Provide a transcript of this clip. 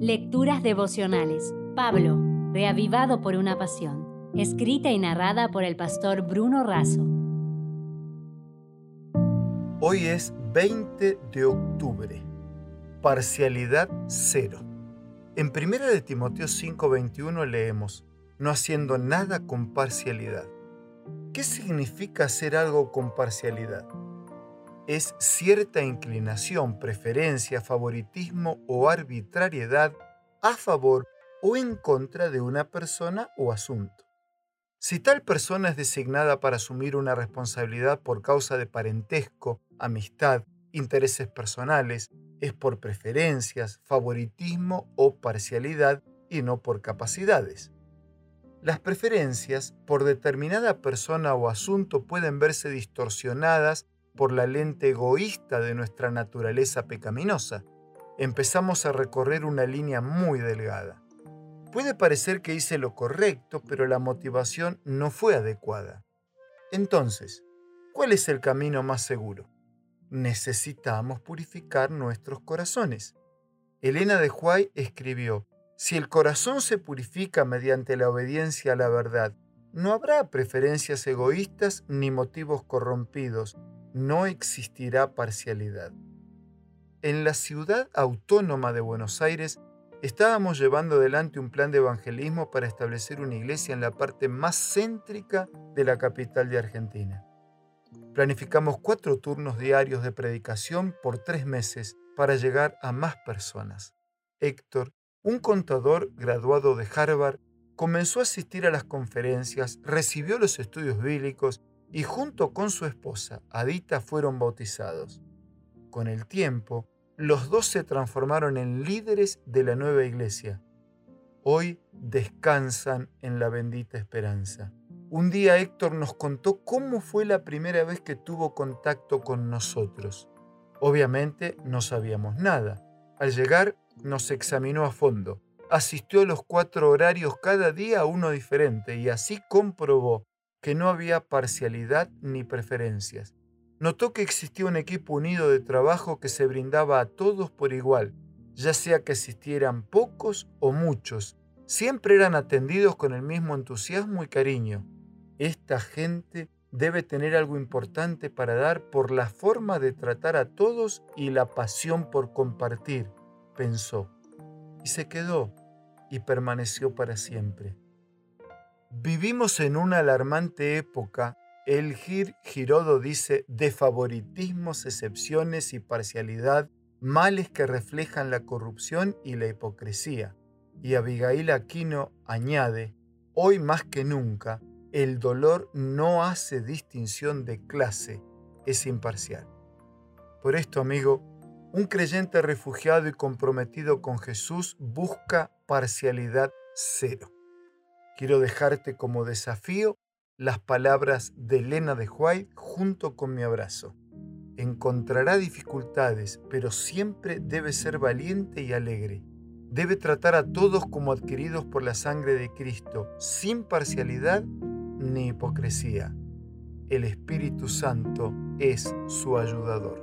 Lecturas devocionales. Pablo, reavivado por una pasión. Escrita y narrada por el pastor Bruno Razo. Hoy es 20 de octubre. Parcialidad cero. En 1 de Timoteo 5:21 leemos, no haciendo nada con parcialidad. ¿Qué significa hacer algo con parcialidad? Es cierta inclinación, preferencia, favoritismo o arbitrariedad a favor o en contra de una persona o asunto. Si tal persona es designada para asumir una responsabilidad por causa de parentesco, amistad, intereses personales, es por preferencias, favoritismo o parcialidad y no por capacidades. Las preferencias por determinada persona o asunto pueden verse distorsionadas por la lente egoísta de nuestra naturaleza pecaminosa. Empezamos a recorrer una línea muy delgada. Puede parecer que hice lo correcto, pero la motivación no fue adecuada. Entonces, ¿cuál es el camino más seguro? Necesitamos purificar nuestros corazones. Elena de Huay escribió, si el corazón se purifica mediante la obediencia a la verdad, no habrá preferencias egoístas ni motivos corrompidos, no existirá parcialidad. En la ciudad autónoma de Buenos Aires estábamos llevando adelante un plan de evangelismo para establecer una iglesia en la parte más céntrica de la capital de Argentina. Planificamos cuatro turnos diarios de predicación por tres meses para llegar a más personas. Héctor un contador graduado de Harvard comenzó a asistir a las conferencias, recibió los estudios bíblicos y junto con su esposa, Adita, fueron bautizados. Con el tiempo, los dos se transformaron en líderes de la nueva iglesia. Hoy descansan en la bendita esperanza. Un día Héctor nos contó cómo fue la primera vez que tuvo contacto con nosotros. Obviamente no sabíamos nada. Al llegar nos examinó a fondo. Asistió a los cuatro horarios cada día a uno diferente y así comprobó que no había parcialidad ni preferencias. Notó que existía un equipo unido de trabajo que se brindaba a todos por igual, ya sea que existieran pocos o muchos. Siempre eran atendidos con el mismo entusiasmo y cariño. Esta gente debe tener algo importante para dar por la forma de tratar a todos y la pasión por compartir pensó, y se quedó y permaneció para siempre. Vivimos en una alarmante época, el Gir Girodo dice, de favoritismos, excepciones y parcialidad, males que reflejan la corrupción y la hipocresía. Y Abigail Aquino añade, hoy más que nunca, el dolor no hace distinción de clase, es imparcial. Por esto, amigo, un creyente refugiado y comprometido con Jesús busca parcialidad cero. Quiero dejarte como desafío las palabras de Elena de White junto con mi abrazo. Encontrará dificultades, pero siempre debe ser valiente y alegre. Debe tratar a todos como adquiridos por la sangre de Cristo, sin parcialidad ni hipocresía. El Espíritu Santo es su ayudador.